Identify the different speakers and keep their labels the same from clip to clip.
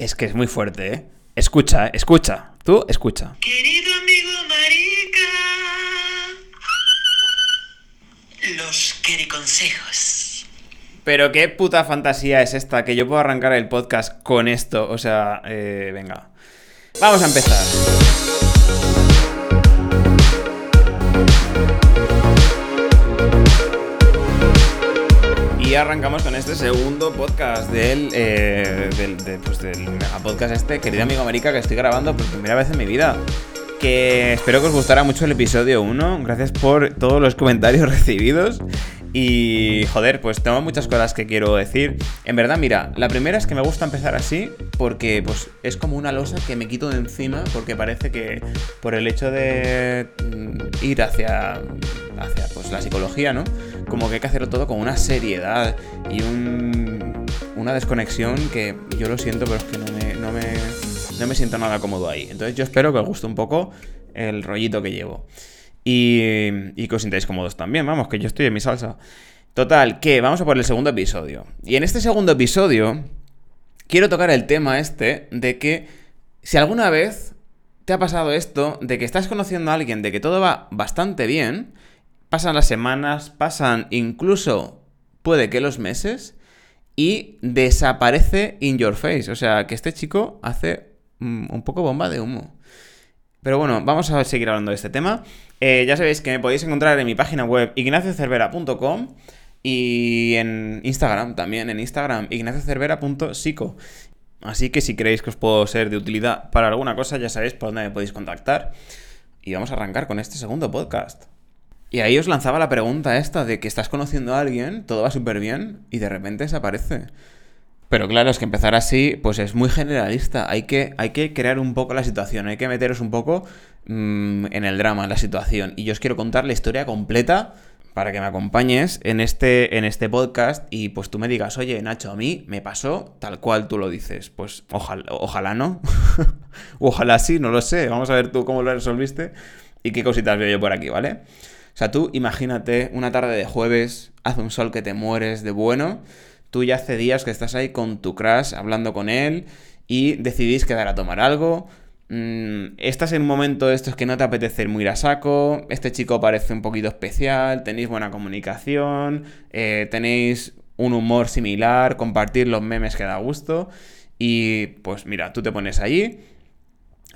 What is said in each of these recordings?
Speaker 1: Es que es muy fuerte, ¿eh? Escucha, escucha. Tú, escucha.
Speaker 2: Querido amigo marica. Los quericonsejos.
Speaker 1: Pero qué puta fantasía es esta, que yo puedo arrancar el podcast con esto. O sea, eh, venga. Vamos a empezar. Y arrancamos con este segundo podcast del, eh, del, de- pues del podcast este, querido amigo América, que estoy grabando por primera vez en mi vida. Que espero que os gustara mucho el episodio 1. Gracias por todos los comentarios recibidos. Y joder, pues tengo muchas cosas que quiero decir. En verdad, mira, la primera es que me gusta empezar así porque pues es como una losa que me quito de encima porque parece que por el hecho de mm, ir hacia hacia pues la psicología, ¿no? Como que hay que hacerlo todo con una seriedad y un, una desconexión que yo lo siento, pero es que no me, no me, no me siento nada cómodo ahí. Entonces yo espero que os guste un poco el rollito que llevo. Y, y que os sintáis cómodos también, vamos, que yo estoy en mi salsa. Total, que vamos a por el segundo episodio. Y en este segundo episodio quiero tocar el tema este de que si alguna vez te ha pasado esto, de que estás conociendo a alguien, de que todo va bastante bien, pasan las semanas, pasan incluso puede que los meses, y desaparece in your face. O sea, que este chico hace mm, un poco bomba de humo. Pero bueno, vamos a seguir hablando de este tema. Eh, ya sabéis que me podéis encontrar en mi página web ignaciocervera.com y en Instagram también, en Instagram ignaciocervera.psico. Así que si creéis que os puedo ser de utilidad para alguna cosa, ya sabéis por dónde me podéis contactar. Y vamos a arrancar con este segundo podcast. Y ahí os lanzaba la pregunta esta de que estás conociendo a alguien, todo va súper bien y de repente desaparece. Pero claro, es que empezar así, pues es muy generalista. Hay que, hay que crear un poco la situación, hay que meteros un poco mm, en el drama, en la situación. Y yo os quiero contar la historia completa para que me acompañes en este, en este podcast y pues tú me digas, oye, Nacho, a mí me pasó tal cual tú lo dices. Pues ojalá, ojalá no. ojalá sí, no lo sé. Vamos a ver tú cómo lo resolviste y qué cositas veo yo por aquí, ¿vale? O sea, tú imagínate una tarde de jueves, hace un sol que te mueres de bueno, tú ya hace días que estás ahí con tu crush hablando con él y decidís quedar a tomar algo. Mm, estás en un momento de estos que no te apetece ir muy a saco, este chico parece un poquito especial, tenéis buena comunicación, eh, tenéis un humor similar, compartir los memes que da gusto y pues mira, tú te pones allí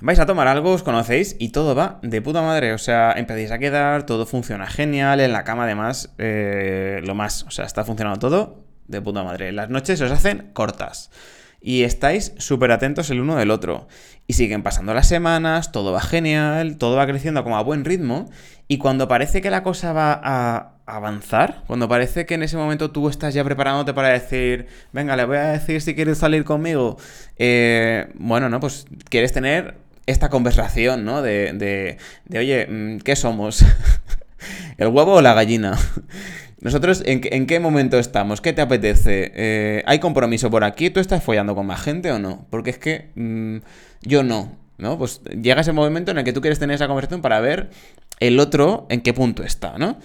Speaker 1: Vais a tomar algo, os conocéis y todo va de puta madre. O sea, empezáis a quedar, todo funciona genial. En la cama, además, eh, lo más. O sea, está funcionando todo de puta madre. Las noches os hacen cortas. Y estáis súper atentos el uno del otro. Y siguen pasando las semanas, todo va genial, todo va creciendo como a buen ritmo. Y cuando parece que la cosa va a avanzar, cuando parece que en ese momento tú estás ya preparándote para decir, venga, le voy a decir si quieres salir conmigo. Eh, bueno, no, pues quieres tener esta conversación, ¿no? De, de, de oye, mm, ¿qué somos? ¿El huevo o la gallina? Nosotros, ¿en, qué- en qué momento estamos? ¿Qué te apetece? Eh, ¿Hay compromiso por aquí? ¿Tú estás follando con más gente o no? Porque es que mm, yo no, ¿no? Pues llega ese momento en el que tú quieres tener esa conversación para ver el otro en qué punto está, ¿no?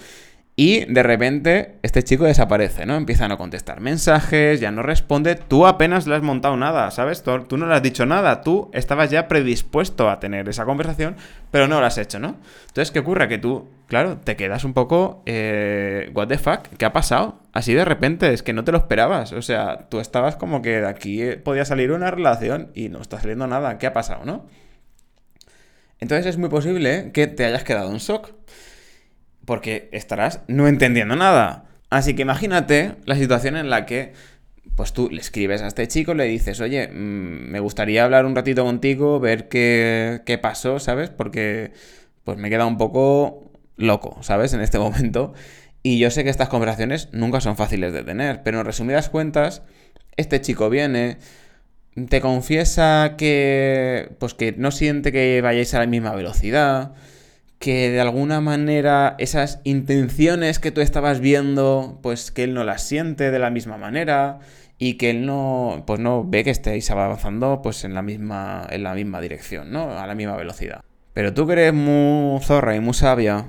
Speaker 1: Y de repente este chico desaparece, ¿no? Empieza a contestar mensajes, ya no responde. Tú apenas le has montado nada, ¿sabes? Tú, tú no le has dicho nada. Tú estabas ya predispuesto a tener esa conversación, pero no lo has hecho, ¿no? Entonces, ¿qué ocurre? Que tú, claro, te quedas un poco... Eh, ¿What the fuck? ¿Qué ha pasado? Así de repente, es que no te lo esperabas. O sea, tú estabas como que de aquí eh, podía salir una relación y no está saliendo nada. ¿Qué ha pasado, no? Entonces es muy posible que te hayas quedado en shock porque estarás no entendiendo nada. Así que imagínate la situación en la que pues tú le escribes a este chico, le dices, oye, mm, me gustaría hablar un ratito contigo, ver qué, qué pasó, ¿sabes? Porque pues me he quedado un poco loco, ¿sabes? En este momento. Y yo sé que estas conversaciones nunca son fáciles de tener, pero en resumidas cuentas, este chico viene, te confiesa que pues que no siente que vayáis a la misma velocidad, que de alguna manera esas intenciones que tú estabas viendo, pues que él no las siente de la misma manera y que él no, pues no ve que estéis avanzando pues en la misma, en la misma dirección, ¿no? A la misma velocidad. Pero tú que eres muy zorra y muy sabia,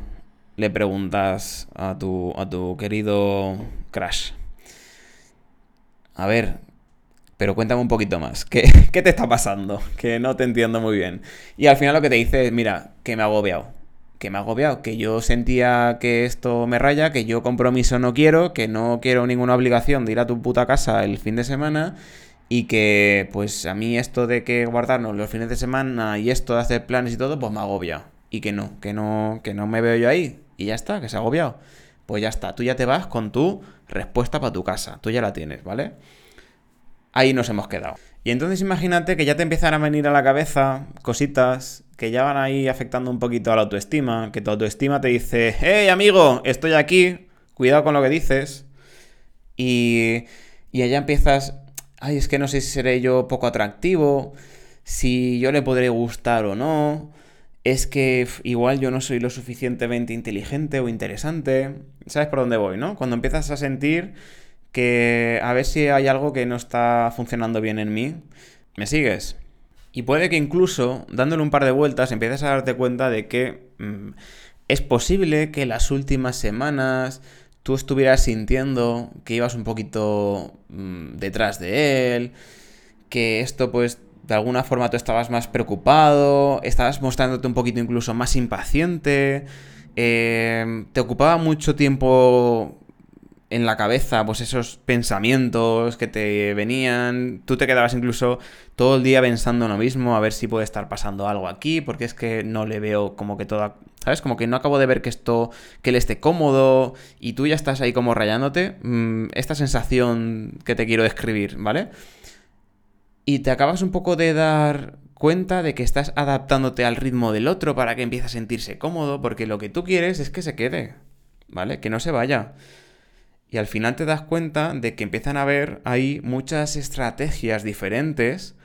Speaker 1: le preguntas a tu, a tu querido Crash. A ver, pero cuéntame un poquito más. ¿Qué, ¿Qué, te está pasando? Que no te entiendo muy bien. Y al final lo que te dice es, mira, que me ha agobiado. Que me ha agobiado, que yo sentía que esto me raya, que yo compromiso no quiero, que no quiero ninguna obligación de ir a tu puta casa el fin de semana y que pues a mí esto de que guardarnos los fines de semana y esto de hacer planes y todo, pues me agobia. Y que no, que no, que no me veo yo ahí. Y ya está, que se ha agobiado. Pues ya está, tú ya te vas con tu respuesta para tu casa, tú ya la tienes, ¿vale? ahí nos hemos quedado. Y entonces imagínate que ya te empiezan a venir a la cabeza cositas que ya van ahí afectando un poquito a la autoestima, que tu autoestima te dice, hey amigo, estoy aquí, cuidado con lo que dices. Y, y allá empiezas, ay, es que no sé si seré yo poco atractivo, si yo le podré gustar o no, es que igual yo no soy lo suficientemente inteligente o interesante. ¿Sabes por dónde voy, no? Cuando empiezas a sentir que a ver si hay algo que no está funcionando bien en mí. ¿Me sigues? Y puede que incluso, dándole un par de vueltas, empieces a darte cuenta de que mm, es posible que las últimas semanas tú estuvieras sintiendo que ibas un poquito mm, detrás de él, que esto pues de alguna forma tú estabas más preocupado, estabas mostrándote un poquito incluso más impaciente, eh, te ocupaba mucho tiempo en la cabeza, pues esos pensamientos que te venían, tú te quedabas incluso todo el día pensando en lo mismo, a ver si puede estar pasando algo aquí, porque es que no le veo como que toda, ¿sabes? Como que no acabo de ver que esto, que él esté cómodo y tú ya estás ahí como rayándote, mm, esta sensación que te quiero describir, ¿vale? Y te acabas un poco de dar cuenta de que estás adaptándote al ritmo del otro para que empiece a sentirse cómodo, porque lo que tú quieres es que se quede, ¿vale? Que no se vaya. Y al final te das cuenta de que empiezan a haber ahí muchas estrategias diferentes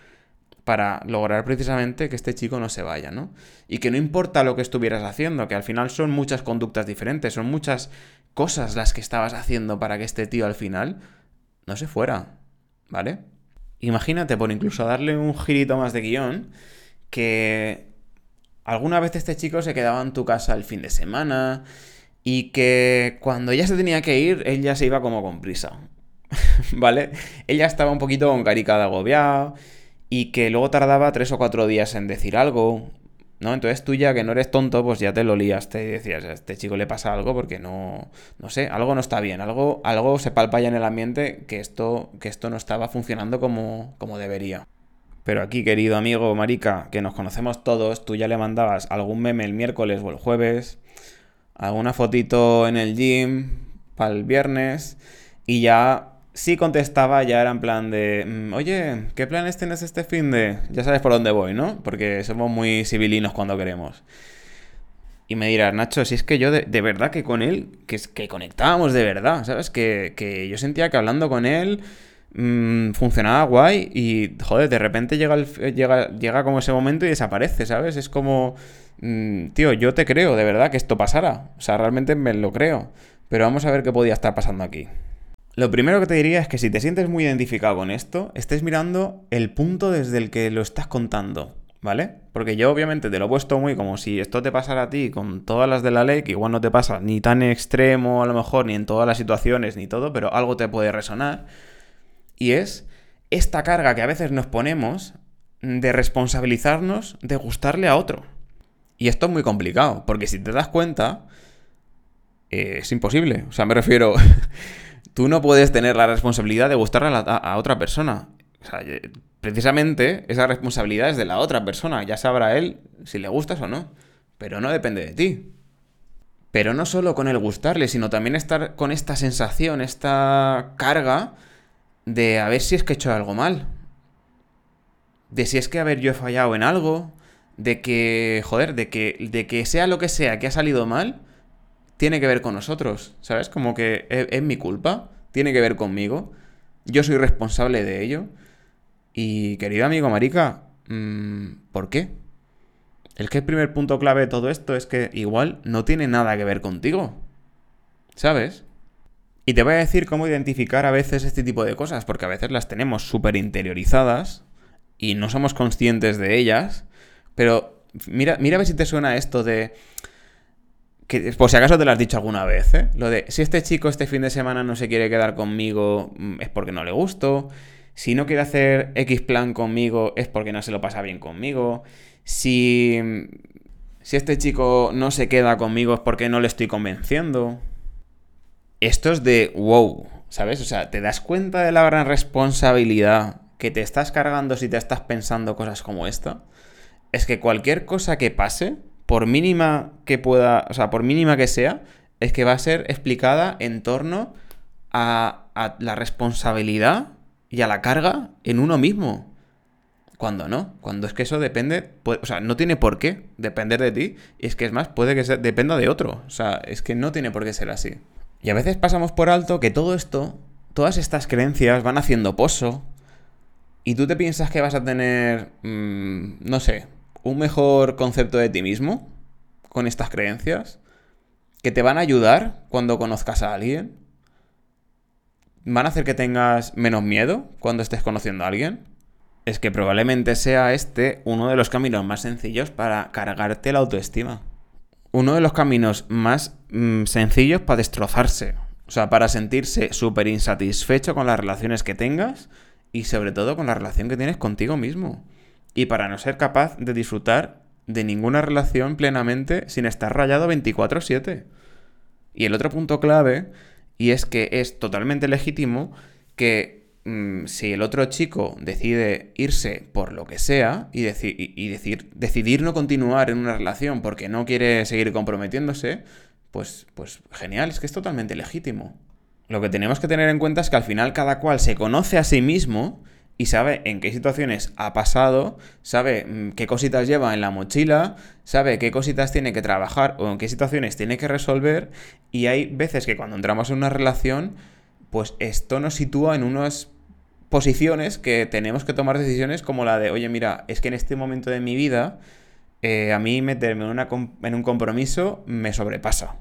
Speaker 1: para lograr precisamente que este chico no se vaya, ¿no? Y que no importa lo que estuvieras haciendo, que al final son muchas conductas diferentes, son muchas cosas las que estabas haciendo para que este tío al final no se fuera, ¿vale? Imagínate, por incluso darle un girito más de guion, que alguna vez este chico se quedaba en tu casa el fin de semana, y que cuando ella se tenía que ir, él ya se iba como con prisa. ¿Vale? Ella estaba un poquito con carica de agobiado y que luego tardaba tres o cuatro días en decir algo. ¿No? Entonces tú ya que no eres tonto, pues ya te lo liaste y decías, a este chico le pasa algo porque no, no sé, algo no está bien, algo, algo se palpa ya en el ambiente que esto, que esto no estaba funcionando como, como debería. Pero aquí, querido amigo, marica, que nos conocemos todos, tú ya le mandabas algún meme el miércoles o el jueves, alguna fotito en el gym para el viernes y ya sí contestaba, ya era en plan de, mm, oye, ¿qué planes tienes este fin de...? Ya sabes por dónde voy, ¿no? Porque somos muy civilinos cuando queremos. Y me dirás, Nacho, si es que yo de, verdad que con él, que, que conectábamos de verdad, ¿sabes? Que, que yo sentía que hablando con él mmm, funcionaba guay y, joder, de repente llega, el, llega, llega como ese momento y desaparece, ¿sabes? Es como, mmm, tío, yo te creo de verdad que esto pasara. O sea, realmente me lo creo. Pero vamos a ver qué podía estar pasando aquí. Lo primero que te diría es que si te sientes muy identificado con esto, estés mirando el punto desde el que lo estás contando, ¿vale? Porque yo obviamente te lo he puesto muy como si esto te pasara a ti con todas las de la ley, que igual no te pasa ni tan extremo a lo mejor, ni en todas las situaciones, ni todo, pero algo te puede resonar. Y es esta carga que a veces nos ponemos de responsabilizarnos de gustarle a otro. Y esto es muy complicado, porque si te das cuenta, eh, es imposible. O sea, me refiero, tú no puedes tener la responsabilidad de gustarle a, otra persona. O sea, eh, precisamente esa responsabilidad es de la otra persona. Ya sabrá él si le gustas o no. Pero no depende de ti. Pero no solo con el gustarle, sino también estar con esta sensación, esta carga de a ver si es que he hecho algo mal. De si es que, a ver, yo he fallado en algo. De que, joder, de que, de que sea lo que sea que ha salido mal, tiene que ver con nosotros. ¿Sabes? Como que es, mi culpa, tiene que ver conmigo. Yo soy responsable de ello. Y, querido amigo Marica, mm, ¿por qué? El que el primer punto clave de todo esto es que igual no tiene nada que ver contigo. ¿Sabes? Y te voy a decir cómo identificar a veces este tipo de cosas, porque a veces las tenemos súper interiorizadas y no somos conscientes de ellas, pero mira, mira a ver si te suena esto de... Que, por si acaso te lo has dicho alguna vez, ¿eh? Lo de, si este chico este fin de semana no se quiere quedar conmigo mm, es porque no le gusto. Si no quiere hacer X plan conmigo es porque no se lo pasa bien conmigo. Si, si este chico no se queda conmigo es porque no le estoy convenciendo. Esto es de wow, ¿sabes? O sea, ¿te das cuenta de la gran responsabilidad que te estás cargando si te estás pensando cosas como esta? Es que cualquier cosa que pase, por mínima que pueda, o sea, por mínima que sea, es que va a ser explicada en torno a, la responsabilidad y a la carga en uno mismo. Cuando no, cuando es que eso depende, o sea, no tiene por qué depender de ti, y es que es más, puede que dependa de otro, o sea, es que no tiene por qué ser así. Y a veces pasamos por alto que todo esto, todas estas creencias van haciendo pozo, y tú te piensas que vas a tener, mmm, no sé, un mejor concepto de ti mismo con estas creencias, que te van a ayudar cuando conozcas a alguien, van a hacer que tengas menos miedo cuando estés conociendo a alguien es que probablemente sea este uno de los caminos más sencillos para cargarte la autoestima. Uno de los caminos más mm, sencillos para destrozarse. O sea, para sentirse súper insatisfecho con las relaciones que tengas y sobre todo con la relación que tienes contigo mismo. Y para no ser capaz de disfrutar de ninguna relación plenamente sin estar rayado 24/7. Y el otro punto clave, y es que es totalmente legítimo que Mm, si el otro chico decide irse por lo que sea y, y decir, decidir no continuar en una relación porque no quiere seguir comprometiéndose, pues, pues genial, es que es totalmente legítimo. Lo que tenemos que tener en cuenta es que al final cada cual se conoce a sí mismo y sabe en qué situaciones ha pasado, sabe mm, qué cositas lleva en la mochila, sabe qué cositas tiene que trabajar o en qué situaciones tiene que resolver y hay veces que cuando entramos en una relación, pues esto nos sitúa en unos posiciones que tenemos que tomar decisiones como la de, oye, mira, es que en este momento de mi vida, eh, a mí meterme en, una, en un compromiso me sobrepasa.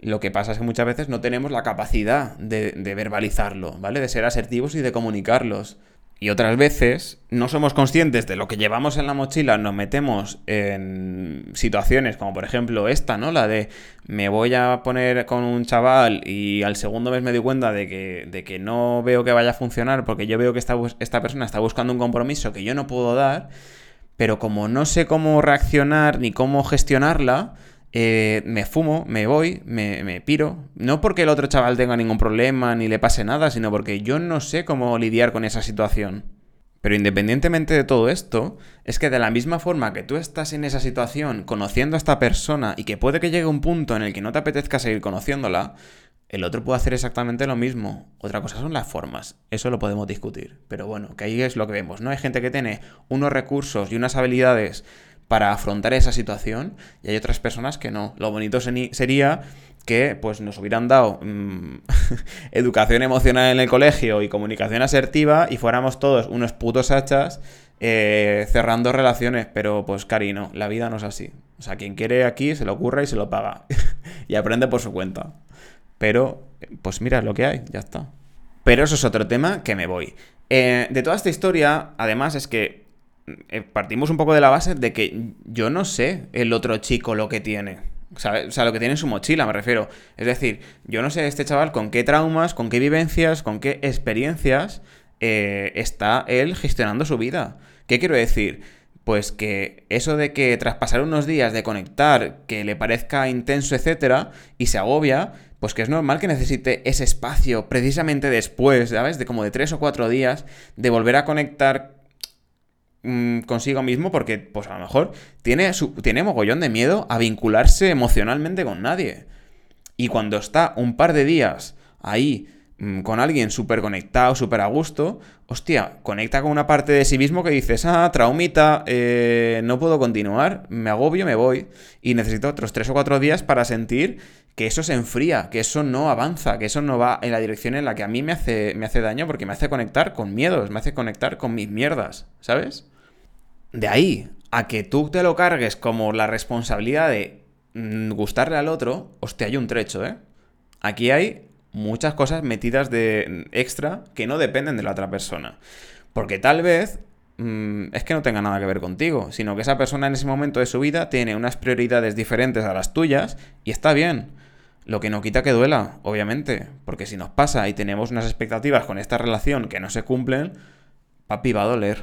Speaker 1: Lo que pasa es que muchas veces no tenemos la capacidad de, de verbalizarlo, ¿vale? De ser asertivos y de comunicarlos. Y otras veces no somos conscientes de lo que llevamos en la mochila, nos metemos en situaciones como por ejemplo esta, ¿no? La de me voy a poner con un chaval y al segundo mes me doy cuenta de que, de que no veo que vaya a funcionar porque yo veo que esta, esta persona está buscando un compromiso que yo no puedo dar, pero como no sé cómo reaccionar ni cómo gestionarla, eh, me fumo, me voy, me, me, piro. No porque el otro chaval tenga ningún problema ni le pase nada, sino porque yo no sé cómo lidiar con esa situación. Pero independientemente de todo esto, es que de la misma forma que tú estás en esa situación conociendo a esta persona y que puede que llegue un punto en el que no te apetezca seguir conociéndola, el otro puede hacer exactamente lo mismo. Otra cosa son las formas. Eso lo podemos discutir. Pero bueno, que ahí es lo que vemos, ¿no? Hay gente que tiene unos recursos y unas habilidades para afrontar esa situación y hay otras personas que no. Lo bonito sería que pues nos hubieran dado mm, educación emocional en el colegio y comunicación asertiva y fuéramos todos unos putos hachas eh, cerrando relaciones, pero pues cari, no, la vida no es así. O sea, quien quiere aquí se lo ocurre y se lo paga y aprende por su cuenta. Pero, pues mira, lo que hay, ya está. Pero eso es otro tema que me voy. Eh, de toda esta historia, además, es que partimos un poco de la base de que yo no sé el otro chico lo que tiene. O sea, lo que tiene en su mochila, me refiero. Es decir, yo no sé este chaval con qué traumas, con qué vivencias, con qué experiencias eh, está él gestionando su vida. ¿Qué quiero decir? Pues que eso de que tras pasar unos días de conectar, que le parezca intenso, etcétera, y se agobia, pues que es normal que necesite ese espacio precisamente después, ¿sabes? De como de tres o cuatro días, de volver a conectar Mm, consigo mismo porque, pues a lo mejor, tiene, tiene mogollón de miedo a vincularse emocionalmente con nadie. Y cuando está un par de días ahí mm, con alguien súper conectado, súper a gusto, hostia, conecta con una parte de sí mismo que dices, ah, traumita, eh, no puedo continuar, me agobio, me voy. Y necesito otros tres o cuatro días para sentir que eso se enfría, que eso no avanza, que eso no va en la dirección en la que a mí me hace, me hace daño porque me hace conectar con miedos, me hace conectar con mis mierdas, ¿sabes? De ahí a que tú te lo cargues como la responsabilidad de mm, gustarle al otro, hostia, hay un trecho, ¿eh? Aquí hay muchas cosas metidas de extra que no dependen de la otra persona. Porque tal vez mm, es que no tenga nada que ver contigo, sino que esa persona en ese momento de su vida tiene unas prioridades diferentes a las tuyas y está bien. Lo que no quita que duela, obviamente, porque si nos pasa y tenemos unas expectativas con esta relación que no se cumplen, papi va a doler.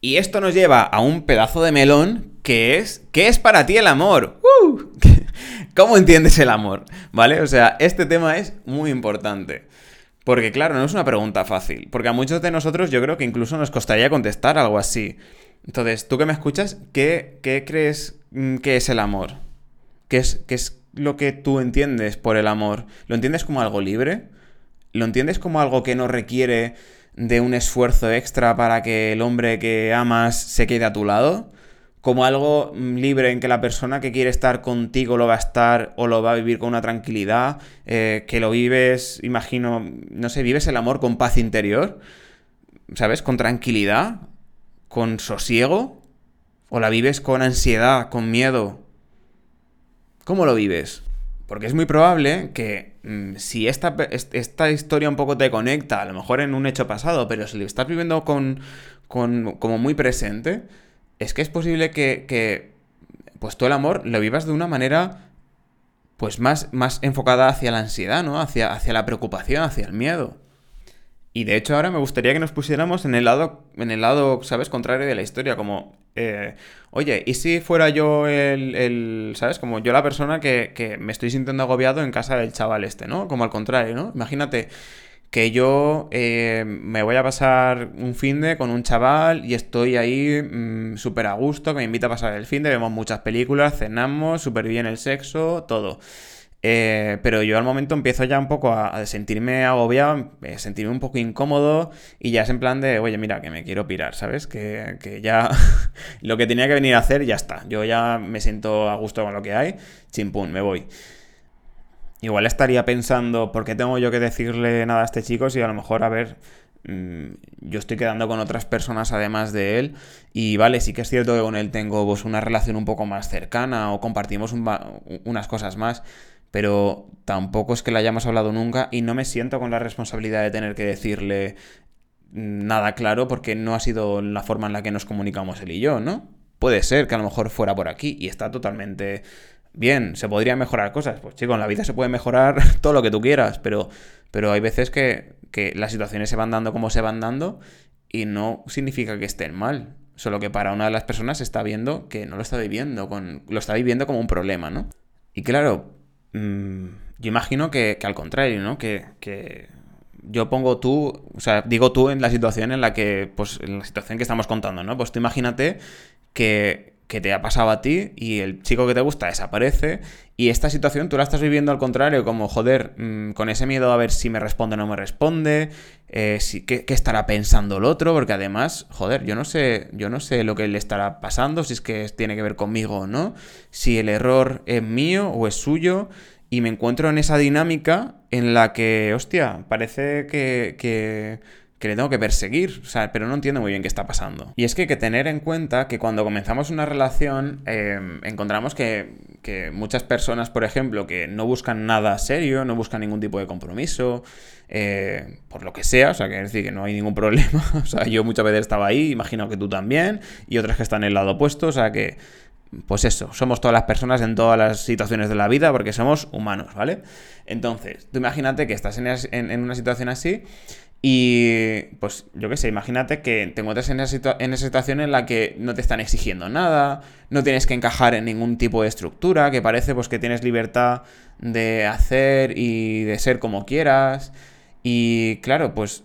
Speaker 1: Y esto nos lleva a un pedazo de melón que es, ¿qué es para ti el amor? ¡Uh! ¿Cómo entiendes el amor? ¿Vale? O sea, este tema es muy importante. Porque claro, no es una pregunta fácil, porque a muchos de nosotros yo creo que incluso nos costaría contestar algo así. Entonces, tú que me escuchas, ¿qué, qué crees mm, que es el amor? ¿Qué es, ¿Qué es lo que tú entiendes por el amor? ¿Lo entiendes como algo libre? ¿Lo entiendes como algo que no requiere de un esfuerzo extra para que el hombre que amas se quede a tu lado? como algo mm, libre en que la persona que quiere estar contigo lo va a estar o lo va a vivir con una tranquilidad, eh, que lo vives, imagino, no sé, vives el amor con paz interior, ¿sabes? Con tranquilidad, con sosiego, o la vives con ansiedad, con miedo. ¿Cómo lo vives? Porque es muy probable que mm, si esta, esta, historia un poco te conecta, a lo mejor en un hecho pasado, pero si lo estás viviendo con, con como muy presente, es que es posible que, pues tú el amor lo vivas de una manera pues más, más enfocada hacia la ansiedad, ¿no? Hacia, hacia la preocupación, hacia el miedo. Y de hecho ahora me gustaría que nos pusiéramos en el lado, en el lado, ¿sabes? Contrario de la historia, como, eh, oye, ¿y si fuera yo el, el, ¿sabes? Como yo la persona que, que me estoy sintiendo agobiado en casa del chaval este, ¿no? Como al contrario, ¿no? Imagínate, que yo eh, me voy a pasar un fin de con un chaval y estoy ahí mm, súper a gusto, que me invita a pasar el fin de, vemos muchas películas, cenamos, súper bien el sexo, todo. Eh, pero yo al momento empiezo ya un poco a, sentirme agobiado, a sentirme un poco incómodo y ya es en plan de, oye, mira, que me quiero pirar, ¿sabes? Que, que ya lo que tenía que venir a hacer ya está. Yo ya me siento a gusto con lo que hay, chimpún, me voy. Igual estaría pensando, ¿por qué tengo yo que decirle nada a este chico si a lo mejor, a ver, mm, yo estoy quedando con otras personas además de él y vale, sí que es cierto que con él tengo pues, una relación un poco más cercana o compartimos unas cosas más, pero tampoco es que la hayamos hablado nunca y no me siento con la responsabilidad de tener que decirle nada claro porque no ha sido la forma en la que nos comunicamos él y yo, ¿no? Puede ser que a lo mejor fuera por aquí y está totalmente Bien, ¿se podrían mejorar cosas? Pues chico, en la vida se puede mejorar todo lo que tú quieras, pero, pero hay veces que, que las situaciones se van dando como se van dando y no significa que estén mal. Solo que para una de las personas está viendo que no lo está viviendo, con, lo está viviendo como un problema, ¿no? Y claro, mm, yo imagino que, que, al contrario, ¿no? Que, que, yo pongo tú, o sea, digo tú en la situación en la que, pues en la situación que estamos contando, ¿no? Pues tú imagínate que, que te ha pasado a ti y el chico que te gusta desaparece y esta situación tú la estás viviendo al contrario, como joder, mm, con ese miedo a ver si me responde o no me responde, eh, si, qué, estará pensando el otro, porque además, joder, yo no sé, yo no sé lo que le estará pasando, si es que tiene que ver conmigo o no, si el error es mío o es suyo, y me encuentro en esa dinámica en la que, hostia, parece que, que que le tengo que perseguir, o sea, pero no entiendo muy bien qué está pasando. Y es que hay que tener en cuenta que cuando comenzamos una relación em, encontramos que, que, muchas personas, por ejemplo, que no buscan nada serio, no buscan ningún tipo de compromiso, eh, por lo que sea, o sea, que decir que no hay ningún problema, o sea, yo muchas veces estaba ahí, imagino que tú también, y otras que están en el lado opuesto, o sea, que pues eso, somos todas las personas en todas las situaciones de la vida porque somos humanos, ¿vale? Entonces, tú imagínate que estás en una situación así y pues yo qué sé, imagínate que te encuentras en esa, en esa, situación en la que no te están exigiendo nada, no tienes que encajar en ningún tipo de estructura, que parece pues que tienes libertad de hacer y de ser como quieras. Y claro, pues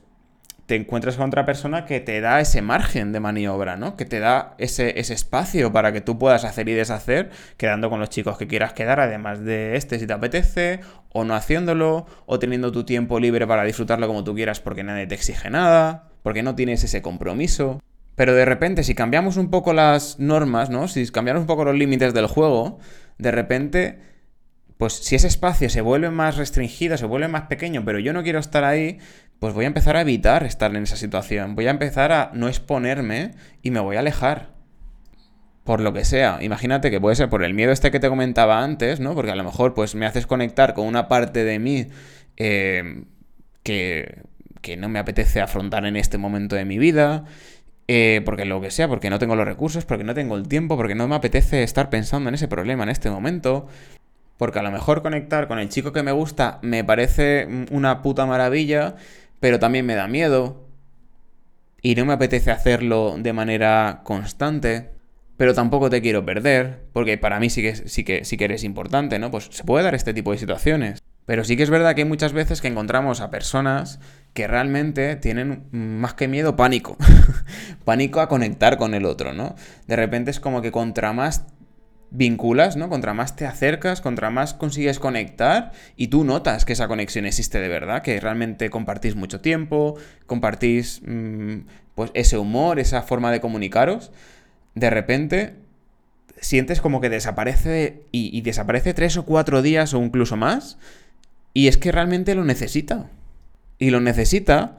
Speaker 1: te encuentras con otra persona que te da ese margen de maniobra, ¿no? Que te da ese, ese, espacio para que tú puedas hacer y deshacer, quedando con los chicos que quieras quedar, además de este si te apetece, o no haciéndolo, o teniendo tu tiempo libre para disfrutarlo como tú quieras porque nadie te exige nada, porque no tienes ese compromiso. Pero de repente, si cambiamos un poco las normas, ¿no? Si cambiamos un poco los límites del juego, de repente pues si ese espacio se vuelve más restringido, se vuelve más pequeño, pero yo no quiero estar ahí, pues voy a empezar a evitar estar en esa situación. Voy a empezar a no exponerme y me voy a alejar. Por lo que sea. Imagínate que puede ser por el miedo este que te comentaba antes, ¿no? Porque a lo mejor pues me haces conectar con una parte de mí eh, que, que no me apetece afrontar en este momento de mi vida. Eh, porque lo que sea, porque no tengo los recursos, porque no tengo el tiempo, porque no me apetece estar pensando en ese problema en este momento. Porque a lo mejor conectar con el chico que me gusta me parece una puta maravilla, pero también me da miedo. y no me apetece hacerlo de manera constante, pero tampoco te quiero perder, porque para mí sí que, sí que, sí que eres importante, ¿no? Pues se puede dar este tipo de situaciones. Pero sí que es verdad que hay muchas veces que encontramos a personas que realmente tienen más que miedo, pánico. pánico a conectar con el otro, ¿no? De repente es como que contra más vinculas, ¿no? Contra más te acercas, contra más consigues conectar y tú notas que esa conexión existe de verdad, que realmente compartís mucho tiempo, compartís mm, pues ese humor, esa forma de comunicaros, de repente sientes como que desaparece y, y desaparece tres o cuatro días o incluso más y es que realmente lo necesita. Y lo necesita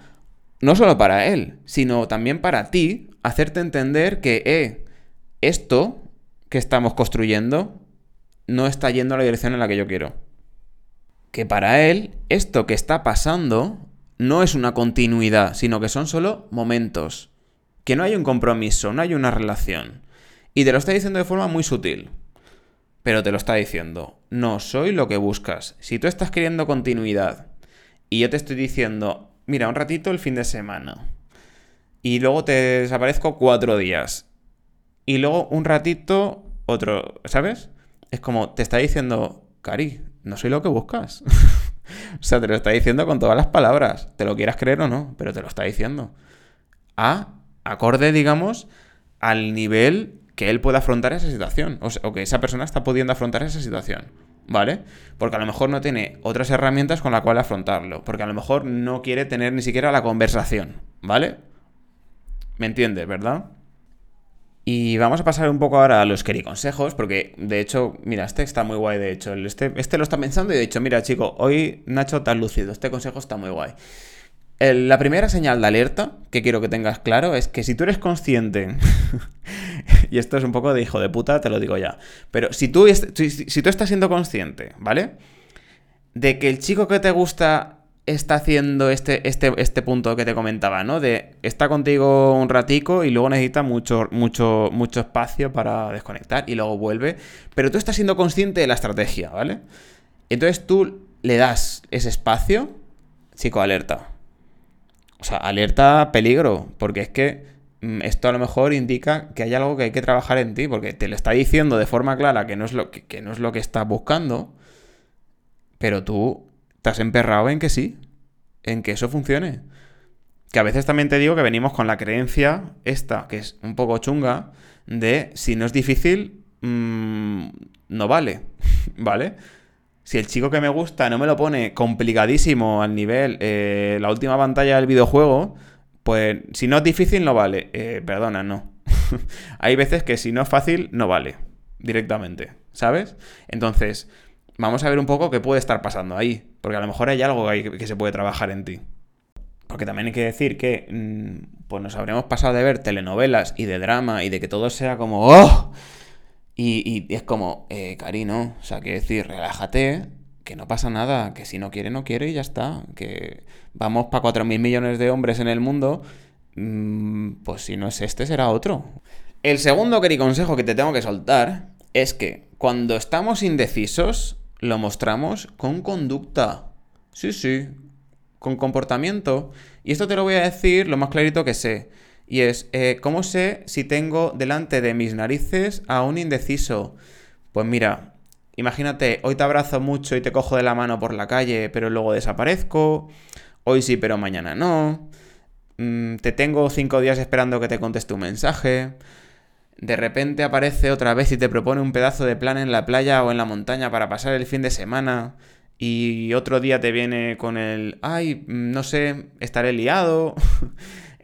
Speaker 1: no solo para él, sino también para ti, hacerte entender que, eh, esto que estamos construyendo no está yendo a la dirección en la que yo quiero. Que para él, esto que está pasando no es una continuidad, sino que son solo momentos. Que no hay un compromiso, no hay una relación. Y te lo está diciendo de forma muy sutil pero te lo está diciendo. No soy lo que buscas. Si tú estás queriendo continuidad y yo te estoy diciendo, mira, un ratito el fin de semana y luego te desaparezco cuatro días y luego un ratito otro, ¿sabes? Es como te está diciendo, Cari, no soy lo que buscas. o sea, te lo está diciendo con todas las palabras, te lo quieras creer o no, pero te lo está diciendo. A acorde, digamos, al nivel que él pueda afrontar esa situación, o, que esa persona está pudiendo afrontar esa situación, ¿vale? Porque a lo mejor no tiene otras herramientas con la cual afrontarlo, porque a lo mejor no quiere tener ni siquiera la conversación, ¿vale? ¿Me entiendes, verdad? Y vamos a pasar un poco ahora a los consejos, porque de hecho, mira, este está muy guay, de hecho, este, este lo está pensando y de hecho, mira, chico, hoy Nacho tan lúcido, este consejo está muy guay. la primera señal de alerta que quiero que tengas claro es que si tú eres consciente y esto es un poco de hijo de puta, te lo digo ya. Pero si tú, si, tú estás siendo consciente, ¿vale? De que el chico que te gusta está haciendo este, este, este punto que te comentaba, ¿no? De está contigo un ratico y luego necesita mucho, mucho, mucho espacio para desconectar y luego vuelve. Pero tú estás siendo consciente de la estrategia, ¿vale? Entonces tú le das ese espacio, chico, alerta. O sea, alerta peligro, porque es que Mm, esto a lo mejor indica que hay algo que hay que trabajar en ti, porque te lo está diciendo de forma clara que no es lo que, no es lo que estás buscando, pero tú has emperrado en que sí, en que eso funcione. Que a veces también te digo que venimos con la creencia esta, que es un poco chunga, de si no es difícil, mm, no vale, ¿vale? Si el chico que me gusta no me lo pone complicadísimo al nivel eh, la última pantalla del videojuego, pues si no es difícil, no vale. Eh, perdona, no. Hay veces que si no es fácil, no vale. Directamente. ¿Sabes? Entonces, vamos a ver un poco qué puede estar pasando ahí. Porque a lo mejor hay algo que, se puede trabajar en ti. Porque también hay que decir que mm, pues nos habremos pasado de ver telenovelas y de drama y de que todo sea como ¡Oh! Y, es como, eh. O sea, que decir, relájate, que no pasa nada, que si no quiere, no quiere y ya está. Que vamos para 4.000 millones de hombres en el mundo, mm, pues si no es este, será otro. El segundo consejo que te tengo que soltar es que cuando estamos indecisos, lo mostramos con conducta. Sí, sí, con comportamiento. Y esto te lo voy a decir lo más clarito que sé. Y es, eh, ¿cómo sé si tengo delante de mis narices a un indeciso? Pues mira, Imagínate, hoy te abrazo mucho y te cojo de la mano por la calle, pero luego desaparezco. Hoy sí, pero mañana no. Mm, te tengo cinco días esperando que te conteste un mensaje. De repente aparece otra vez y te propone un pedazo de plan en la playa o en la montaña para pasar el fin de semana. Y otro día te viene con el, ay, mm, no sé, estaré liado.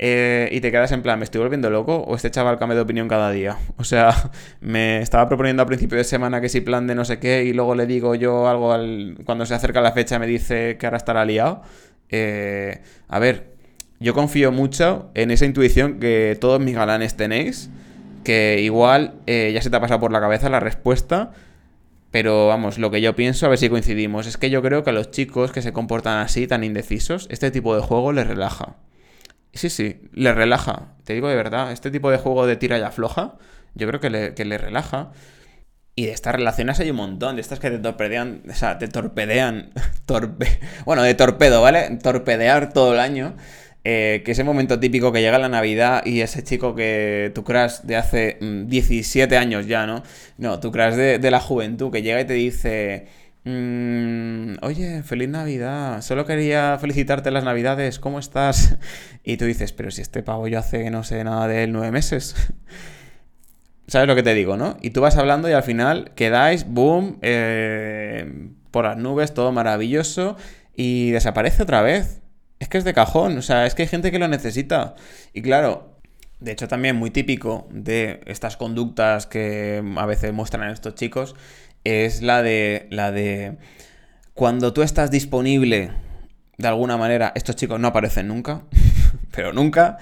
Speaker 1: Eh, y te quedas en plan, ¿me estoy volviendo loco? ¿O este chaval cambia de opinión cada día? O sea, me estaba proponiendo a principio de semana que si plan de no sé qué y luego le digo yo algo al... cuando se acerca la fecha me dice que ahora estará liado. Eh, a ver, yo confío mucho en esa intuición que todos mis galanes tenéis, que igual eh, ya se te ha pasado por la cabeza la respuesta. Pero vamos, lo que yo pienso, a ver si coincidimos, es que yo creo que a los chicos que se comportan así, tan indecisos, este tipo de juego les relaja. Sí, sí, le relaja. Te digo de verdad, este tipo de juego de tira y afloja, yo creo que le, relaja. Y de estas relaciones hay un montón, de estas que te torpedean, o sea, te torpedean, torpe, bueno, de torpedo, ¿vale? Torpedear todo el año. Eh, que ese momento típico que llega la Navidad y ese chico que tu crush de hace 17 mm, años ya, ¿no? No, tu crush de, de la juventud que llega y te dice... Mm, oye, feliz Navidad. Solo quería felicitarte las Navidades. ¿Cómo estás? Y tú dices, pero si este pavo yo hace no sé nada de él nueve meses. ¿Sabes lo que te digo, no? Y tú vas hablando y al final quedáis, boom, eh, por las nubes, todo maravilloso y desaparece otra vez. Es que es de cajón, o sea, es que hay gente que lo necesita. Y claro, de hecho también muy típico de estas conductas que a veces muestran estos chicos es la de la de cuando tú estás disponible de alguna manera, estos chicos no aparecen nunca, pero nunca,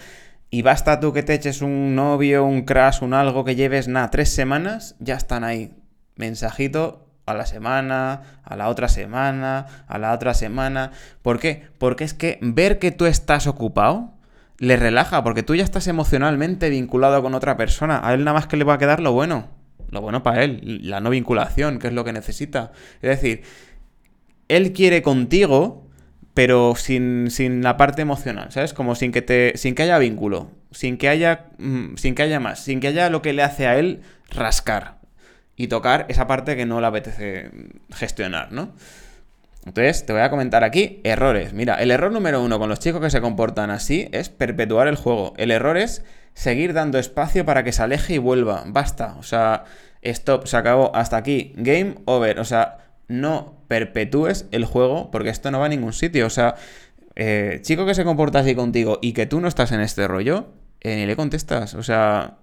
Speaker 1: y basta tú que te eches un novio, un crash, un algo que lleves, nada, tres semanas, ya están ahí. Mensajito a la semana, a la otra semana, a la otra semana. ¿Por qué? Porque es que ver que tú estás ocupado le relaja, porque tú ya estás emocionalmente vinculado con otra persona. A él nada más que le va a quedar lo bueno. Lo bueno para él, la no vinculación, que es lo que necesita. Es decir, él quiere contigo, pero sin, la parte emocional, ¿sabes? Como sin que te. sin que haya vínculo. Sin que haya. Mm, sin que haya más. Sin que haya lo que le hace a él rascar. Y tocar esa parte que no le apetece gestionar, ¿no? Entonces, te voy a comentar aquí errores. Mira, el error número uno con los chicos que se comportan así es perpetuar el juego. El error es seguir dando espacio para que se aleje y vuelva. Basta. O sea, stop, se acabó. Hasta aquí. Game over. O sea, no perpetúes el juego porque esto no va a ningún sitio. O sea, eh, chico que se comporta así contigo y que tú no estás en este rollo, eh, ni le contestas. O sea,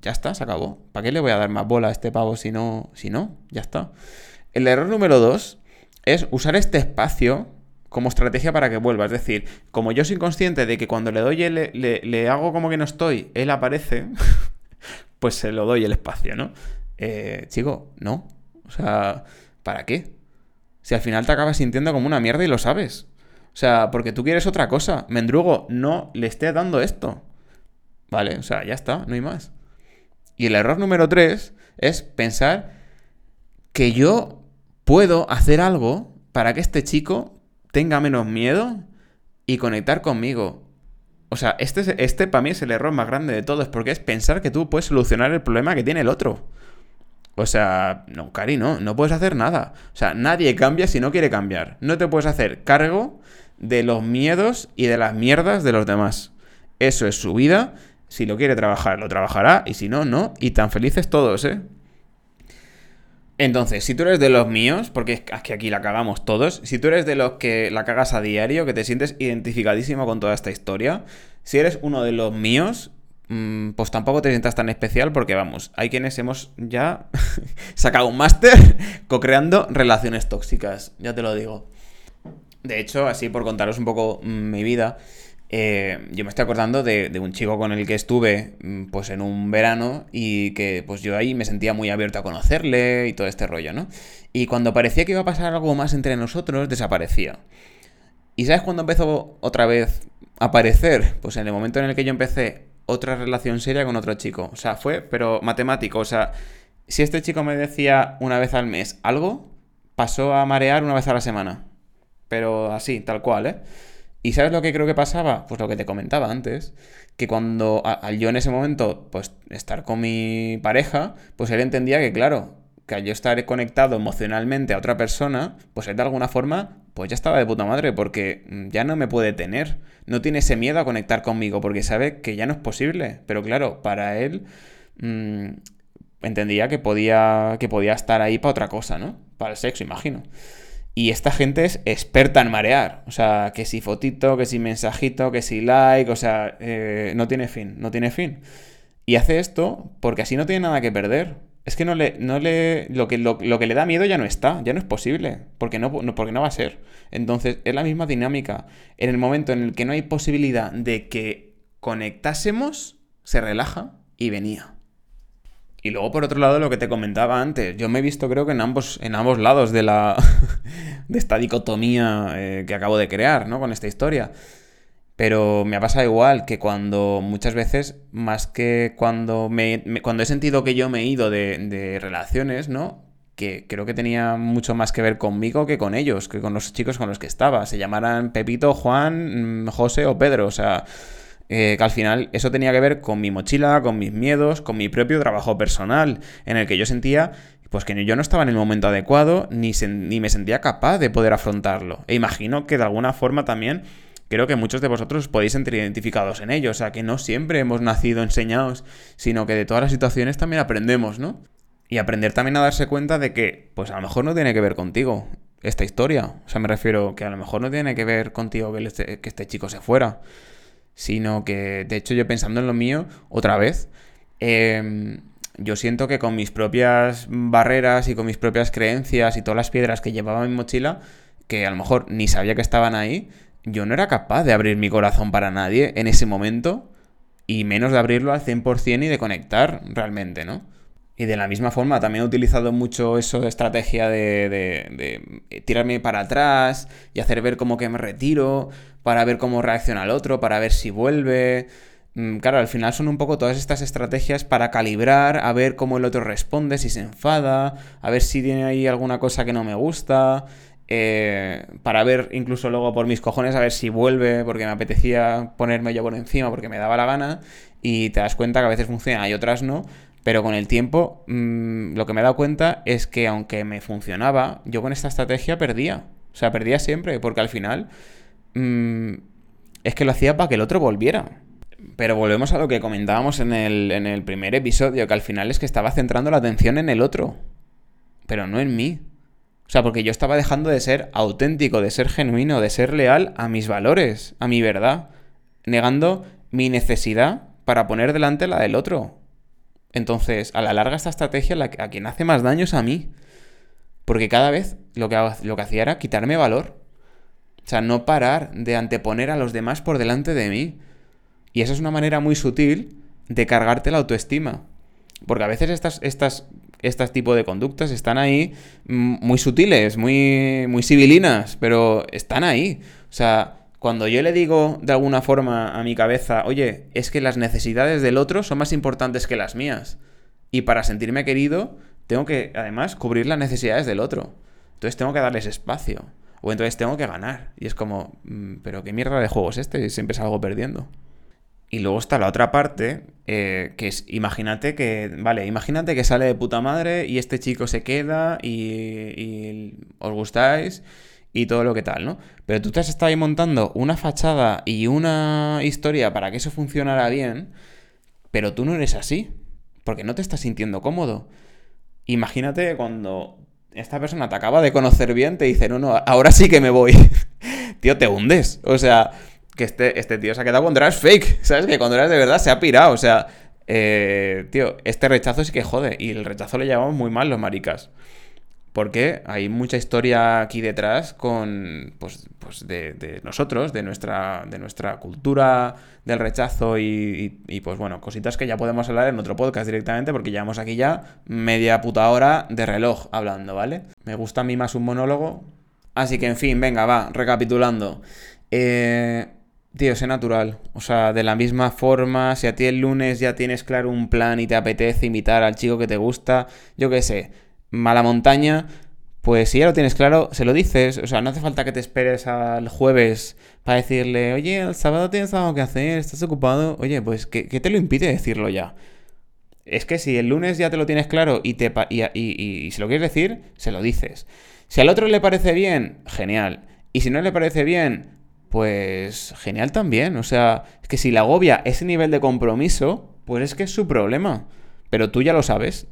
Speaker 1: ya está, se acabó. ¿Para qué le voy a dar más bola a este pavo si no? Si no, ya está. El error número dos es usar este espacio como estrategia para que vuelva. Es decir, como yo soy consciente de que cuando le doy, le, le, hago como que no estoy, él aparece, pues se lo doy el espacio, ¿no? Eh, chico, no. O sea, ¿para qué? Si al final te acabas sintiendo como una mierda y lo sabes. O sea, porque tú quieres otra cosa. Mendrugo, no le esté dando esto. Vale, o sea, ya está, no hay más. Y el error número tres es pensar que yo puedo hacer algo para que este chico tenga menos miedo y conectar conmigo. O sea, este, este para mí es el error más grande de todos, porque es pensar que tú puedes solucionar el problema que tiene el otro. O sea, no, Cari, no, no puedes hacer nada. O sea, nadie cambia si no quiere cambiar. No te puedes hacer cargo de los miedos y de las mierdas de los demás. Eso es su vida. Si lo quiere trabajar, lo trabajará. Y si no, no. Y tan felices todos, ¿eh? Entonces, si tú eres de los míos, porque es que aquí la cagamos todos, si tú eres de los que la cagas a diario, que te sientes identificadísimo con toda esta historia, si eres uno de los míos, mm, pues tampoco te sientas tan especial porque vamos, hay quienes hemos ya sacado un máster co-creando relaciones tóxicas, ya te lo digo. De hecho, así por contaros un poco mm, mi vida, eh, yo me estoy acordando de, un chico con el que estuve mm, pues en un verano y que pues yo ahí me sentía muy abierto a conocerle y todo este rollo, ¿no? Y cuando parecía que iba a pasar algo más entre nosotros, desaparecía. ¿Y sabes cuándo empezó otra vez a aparecer? Pues en el momento en el que yo empecé otra relación seria con otro chico. O sea, fue, pero matemático. O sea, si este chico me decía una vez al mes algo, pasó a marear una vez a la semana. Pero así, tal cual, ¿eh? ¿Y sabes lo que creo que pasaba? Pues lo que te comentaba antes, que cuando al yo en ese momento, pues estar con mi pareja, pues él entendía que, claro, que al yo estar conectado emocionalmente a otra persona, pues él de alguna forma, pues ya estaba de puta madre, porque mm, ya no me puede tener. No tiene ese miedo a conectar conmigo, porque sabe que ya no es posible. Pero claro, para él mm, entendía que podía, que podía estar ahí para otra cosa, ¿no? Para el sexo, imagino. Y esta gente es experta en marear. O sea, que si fotito, que si mensajito, que si like, o sea, eh, no tiene fin, no tiene fin. Y hace esto porque así no tiene nada que perder. Es que no le, no le, lo que, lo, que le da miedo ya no está, ya no es posible, porque no, porque no va a ser. Entonces, es la misma dinámica. En el momento en el que no hay posibilidad de que conectásemos, se relaja y venía. Y luego, por otro lado, lo que te comentaba antes, yo me he visto creo que en ambos, en ambos lados de la. de esta dicotomía eh, que acabo de crear, ¿no? Con esta historia. Pero me ha pasado igual que cuando muchas veces, más que cuando me, cuando he sentido que yo me he ido de, de relaciones, ¿no? que creo que tenía mucho más que ver conmigo que con ellos, que con los chicos con los que estaba. Se llamaran Pepito, Juan, mm, José o Pedro. O sea, eh, que al final eso tenía que ver con mi mochila, con mis miedos, con mi propio trabajo personal, en el que yo sentía pues que yo no estaba en el momento adecuado ni, ni me sentía capaz de poder afrontarlo. E imagino que de alguna forma también creo que muchos de vosotros podéis sentir identificados en ello. O sea, que no siempre hemos nacido enseñados, sino que de todas las situaciones también aprendemos, ¿no? Y aprender también a darse cuenta de que, pues a lo mejor no tiene que ver contigo esta historia. O sea, me refiero que a lo mejor no tiene que ver contigo que este, este chico se fuera. Sino que, de hecho, yo pensando en lo mío, otra vez, em, yo siento que con mis propias barreras y con mis propias creencias y todas las piedras que llevaba en mi mochila, que a lo mejor ni sabía que estaban ahí, yo no era capaz de abrir mi corazón para nadie en ese momento y menos de abrirlo al 100% y de conectar realmente, ¿no? Y de la misma forma, también he utilizado mucho eso de estrategia de, de, tirarme para atrás y hacer ver como que me retiro, para ver cómo reacciona el otro, para ver si vuelve. Mm, claro, al final son un poco todas estas estrategias para calibrar, a ver cómo el otro responde, si se enfada, a ver si tiene ahí alguna cosa que no me gusta. Eh, para ver incluso luego por mis cojones a ver si vuelve porque me apetecía ponerme yo por encima porque me daba la gana y te das cuenta que a veces funciona y otras no pero con el tiempo, mm, lo que me he dado cuenta es que aunque me funcionaba, yo con esta estrategia perdía. O sea, perdía siempre, porque al final mm, es que lo hacía para que el otro volviera. Pero volvemos a lo que comentábamos en el, en el primer episodio, que al final es que estaba centrando la atención en el otro, pero no en mí. O sea, porque yo estaba dejando de ser auténtico, de ser genuino, de ser leal a mis valores, a mi verdad, negando mi necesidad para poner delante la del otro. Entonces, a la larga esta estrategia a quien hace más daño es a mí. Porque cada vez lo que, lo que hacía era quitarme valor. O sea, no parar de anteponer a los demás por delante de mí. Y esa es una manera muy sutil de cargarte la autoestima. Porque a veces estas, estas, estas tipo de conductas están ahí mm, muy sutiles, muy, muy civilinas, pero están ahí. O sea, cuando yo le digo de alguna forma a mi cabeza, oye, es que las necesidades del otro son más importantes que las mías. Y para sentirme querido, tengo que, además, cubrir las necesidades del otro. Entonces tengo que darles espacio. O entonces tengo que ganar. Y es como, mm, pero qué mierda de juego es este, siempre salgo perdiendo. Y luego está la otra parte, eh, que es, imagínate que, vale, imagínate que sale de puta madre y este chico se queda y, y os gustáis y todo lo que tal, ¿no? Pero tú te has estado ahí montando una fachada y una historia para que eso funcionara bien, pero tú no eres así, porque no te estás sintiendo cómodo. Imagínate cuando esta persona te acaba de conocer bien, te dice, no, no, ahora sí que me voy. tío, te hundes. O sea, que este, este tío se ha quedado cuando eras fake, ¿sabes? Que cuando eras de verdad se ha pirado, o sea... Eh, tío, este rechazo sí que jode. Y el rechazo le llamamos muy mal los maricas porque hay mucha historia aquí detrás con pues, pues de, nosotros, de nuestra, de nuestra cultura del rechazo y, pues bueno, cositas que ya podemos hablar en otro podcast directamente porque llevamos aquí ya media puta hora de reloj hablando, ¿vale? Me gusta a mí más un monólogo. Así que en fin, venga, va, recapitulando. Eh, tío, sé natural. O sea, de la misma forma, si a ti el lunes ya tienes claro un plan y te apetece invitar al chico que te gusta, yo qué sé mala montaña, pues si ya lo tienes claro, se lo dices. O sea, no hace falta que te esperes al jueves para decirle, oye, el sábado tienes algo que hacer, estás ocupado. Oye, pues, ¿qué, te lo impide decirlo ya? Es que si el lunes ya te lo tienes claro y, te, y, y, si lo quieres decir, se lo dices. Si al otro le parece bien, genial. Y si no le parece bien, pues genial también. O sea, es que si le agobia ese nivel de compromiso, pues es que es su problema. Pero tú ya lo sabes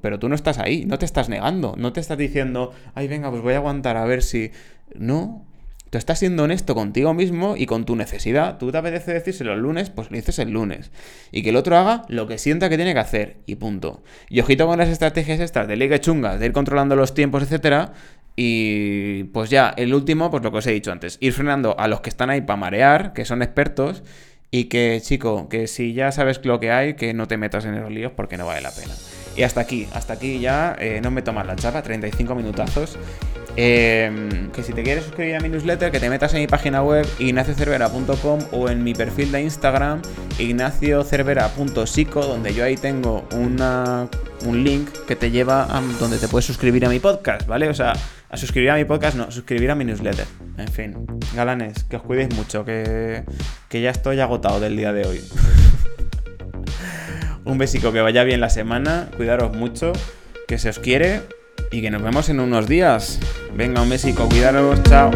Speaker 1: pero tú no estás ahí, no te estás negando, no te estás diciendo, ay, venga, pues voy a aguantar a ver si... No, tú estás siendo honesto contigo mismo y con tu necesidad. Tú te apetece decírselo el lunes, pues lo dices el lunes. Y que el otro haga lo que sienta que tiene que hacer. Y punto. Y ojito con las estrategias estas de ligue chungas, de ir controlando los tiempos, etcétera. Y pues ya, el último, pues lo que os he dicho antes, ir frenando a los que están ahí para marear, que son expertos, y que, chico, que si ya sabes lo que hay, que no te metas en esos líos porque no vale la pena. Y hasta aquí, hasta aquí ya, eh, no me tomas la chapa, 35 minutazos. Eh, que si te quieres suscribir a mi newsletter, que te metas en mi página web ignaciocervera.com o en mi perfil de Instagram ignaciocervera.psico, donde yo ahí tengo una, un link que te lleva a donde te puedes suscribir a mi podcast, ¿vale? O sea, a suscribir a mi podcast, no, suscribir a mi newsletter. En fin, galanes, que os cuidéis mucho, que, que ya estoy agotado del día de hoy. un besico, que vaya bien la semana, cuidaros mucho, que se os quiere y que nos vemos en unos días. Venga, un besico, cuidaros, chao.